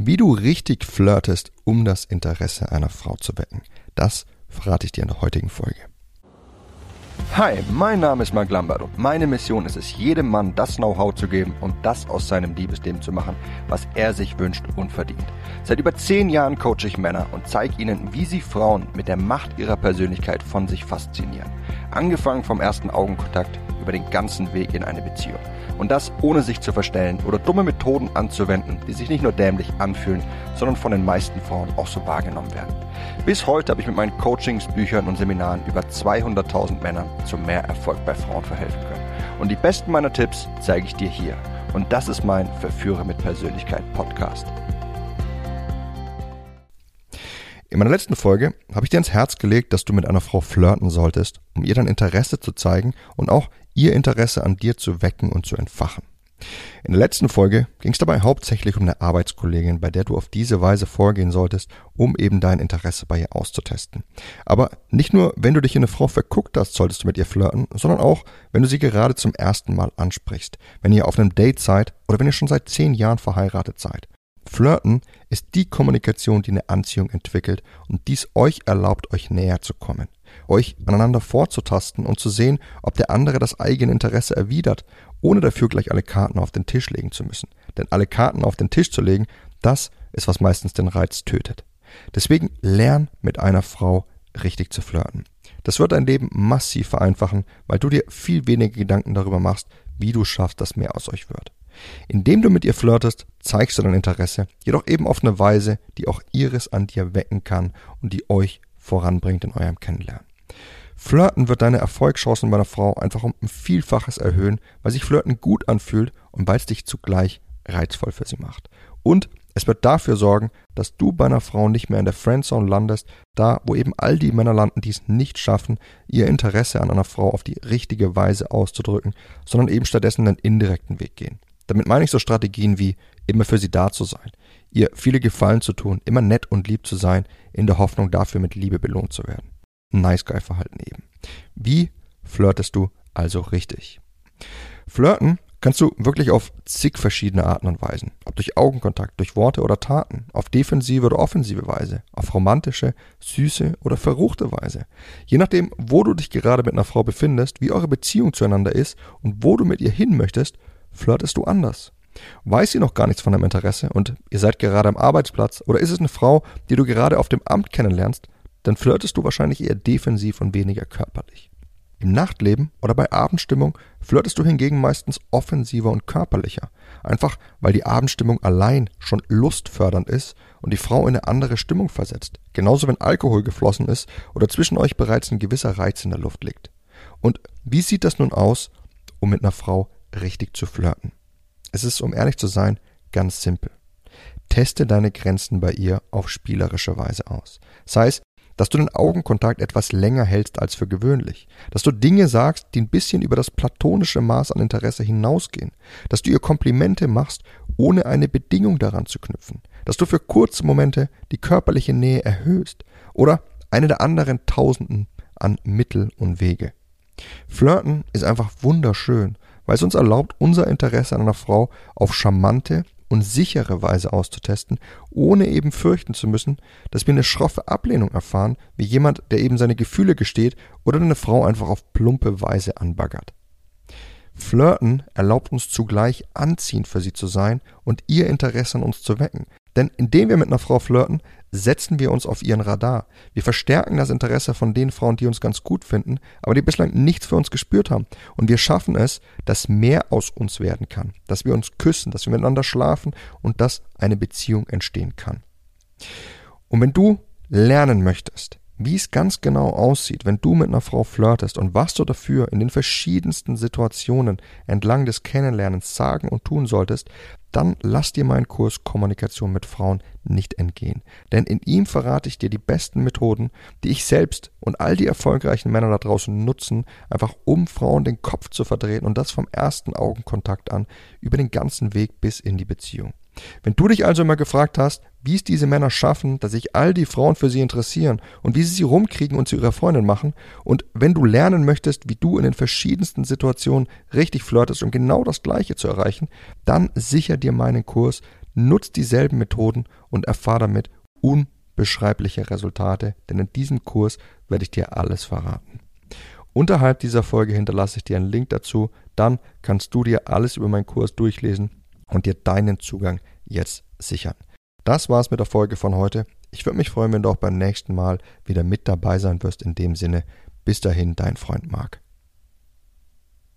Wie du richtig flirtest, um das Interesse einer Frau zu wecken, das verrate ich dir in der heutigen Folge. Hi, mein Name ist Mark Lambert und meine Mission ist es, jedem Mann das Know-how zu geben und das aus seinem Liebesleben zu machen, was er sich wünscht und verdient. Seit über zehn Jahren coache ich Männer und zeige ihnen, wie sie Frauen mit der Macht ihrer Persönlichkeit von sich faszinieren. Angefangen vom ersten Augenkontakt über den ganzen Weg in eine Beziehung. Und das ohne sich zu verstellen oder dumme Methoden anzuwenden, die sich nicht nur dämlich anfühlen, sondern von den meisten Frauen auch so wahrgenommen werden. Bis heute habe ich mit meinen Coachings, Büchern und Seminaren über 200.000 Männern zu mehr Erfolg bei Frauen verhelfen können. Und die besten meiner Tipps zeige ich dir hier. Und das ist mein Verführer mit Persönlichkeit Podcast. In meiner letzten Folge habe ich dir ins Herz gelegt, dass du mit einer Frau flirten solltest, um ihr dann Interesse zu zeigen und auch ihr Interesse an dir zu wecken und zu entfachen. In der letzten Folge ging es dabei hauptsächlich um eine Arbeitskollegin, bei der du auf diese Weise vorgehen solltest, um eben dein Interesse bei ihr auszutesten. Aber nicht nur, wenn du dich in eine Frau verguckt hast, solltest du mit ihr flirten, sondern auch, wenn du sie gerade zum ersten Mal ansprichst, wenn ihr auf einem Date seid oder wenn ihr schon seit zehn Jahren verheiratet seid. Flirten ist die Kommunikation, die eine Anziehung entwickelt und dies euch erlaubt, euch näher zu kommen, euch aneinander vorzutasten und zu sehen, ob der andere das eigene Interesse erwidert, ohne dafür gleich alle Karten auf den Tisch legen zu müssen. Denn alle Karten auf den Tisch zu legen, das ist, was meistens den Reiz tötet. Deswegen lern mit einer Frau richtig zu flirten. Das wird dein Leben massiv vereinfachen, weil du dir viel weniger Gedanken darüber machst, wie du schaffst, dass mehr aus euch wird. Indem du mit ihr flirtest, zeigst du dein Interesse, jedoch eben auf eine Weise, die auch ihres an dir wecken kann und die euch voranbringt in eurem Kennenlernen. Flirten wird deine Erfolgschancen bei einer Frau einfach um ein Vielfaches erhöhen, weil sich Flirten gut anfühlt und weil es dich zugleich reizvoll für sie macht. Und es wird dafür sorgen, dass du bei einer Frau nicht mehr in der Friendzone landest, da wo eben all die Männer landen, die es nicht schaffen, ihr Interesse an einer Frau auf die richtige Weise auszudrücken, sondern eben stattdessen einen indirekten Weg gehen. Damit meine ich so Strategien wie immer für sie da zu sein, ihr viele Gefallen zu tun, immer nett und lieb zu sein, in der Hoffnung dafür mit Liebe belohnt zu werden. Nice Guy Verhalten eben. Wie flirtest du also richtig? Flirten kannst du wirklich auf zig verschiedene Arten und Weisen. Ob durch Augenkontakt, durch Worte oder Taten, auf defensive oder offensive Weise, auf romantische, süße oder verruchte Weise. Je nachdem, wo du dich gerade mit einer Frau befindest, wie eure Beziehung zueinander ist und wo du mit ihr hin möchtest, flirtest du anders? Weiß sie noch gar nichts von deinem Interesse und ihr seid gerade am Arbeitsplatz oder ist es eine Frau, die du gerade auf dem Amt kennenlernst, dann flirtest du wahrscheinlich eher defensiv und weniger körperlich. Im Nachtleben oder bei Abendstimmung flirtest du hingegen meistens offensiver und körperlicher, einfach weil die Abendstimmung allein schon lustfördernd ist und die Frau in eine andere Stimmung versetzt, genauso wenn Alkohol geflossen ist oder zwischen euch bereits ein gewisser Reiz in der Luft liegt. Und wie sieht das nun aus, um mit einer Frau richtig zu flirten. Es ist, um ehrlich zu sein, ganz simpel. Teste deine Grenzen bei ihr auf spielerische Weise aus. Sei es, dass du den Augenkontakt etwas länger hältst als für gewöhnlich, dass du Dinge sagst, die ein bisschen über das platonische Maß an Interesse hinausgehen, dass du ihr Komplimente machst, ohne eine Bedingung daran zu knüpfen, dass du für kurze Momente die körperliche Nähe erhöhst oder eine der anderen Tausenden an Mittel und Wege. Flirten ist einfach wunderschön weil es uns erlaubt, unser Interesse an einer Frau auf charmante und sichere Weise auszutesten, ohne eben fürchten zu müssen, dass wir eine schroffe Ablehnung erfahren, wie jemand, der eben seine Gefühle gesteht oder eine Frau einfach auf plumpe Weise anbaggert. Flirten erlaubt uns zugleich anziehend für sie zu sein und ihr Interesse an uns zu wecken. Denn indem wir mit einer Frau flirten, setzen wir uns auf ihren Radar. Wir verstärken das Interesse von den Frauen, die uns ganz gut finden, aber die bislang nichts für uns gespürt haben. Und wir schaffen es, dass mehr aus uns werden kann, dass wir uns küssen, dass wir miteinander schlafen und dass eine Beziehung entstehen kann. Und wenn du lernen möchtest, wie es ganz genau aussieht, wenn du mit einer Frau flirtest und was du dafür in den verschiedensten Situationen entlang des Kennenlernens sagen und tun solltest, dann lass dir meinen Kurs Kommunikation mit Frauen nicht entgehen. Denn in ihm verrate ich dir die besten Methoden, die ich selbst und all die erfolgreichen Männer da draußen nutzen, einfach um Frauen den Kopf zu verdrehen und das vom ersten Augenkontakt an über den ganzen Weg bis in die Beziehung. Wenn du dich also immer gefragt hast, wie es diese Männer schaffen, dass sich all die Frauen für sie interessieren und wie sie sie rumkriegen und zu ihrer Freundin machen, und wenn du lernen möchtest, wie du in den verschiedensten Situationen richtig flirtest, um genau das Gleiche zu erreichen, dann sicher dir meinen Kurs nutz dieselben Methoden und erfahr damit unbeschreibliche Resultate, denn in diesem Kurs werde ich dir alles verraten. Unterhalb dieser Folge hinterlasse ich dir einen Link dazu, dann kannst du dir alles über meinen Kurs durchlesen und dir deinen Zugang jetzt sichern. Das war's mit der Folge von heute. Ich würde mich freuen, wenn du auch beim nächsten Mal wieder mit dabei sein wirst. In dem Sinne, bis dahin, dein Freund Marc.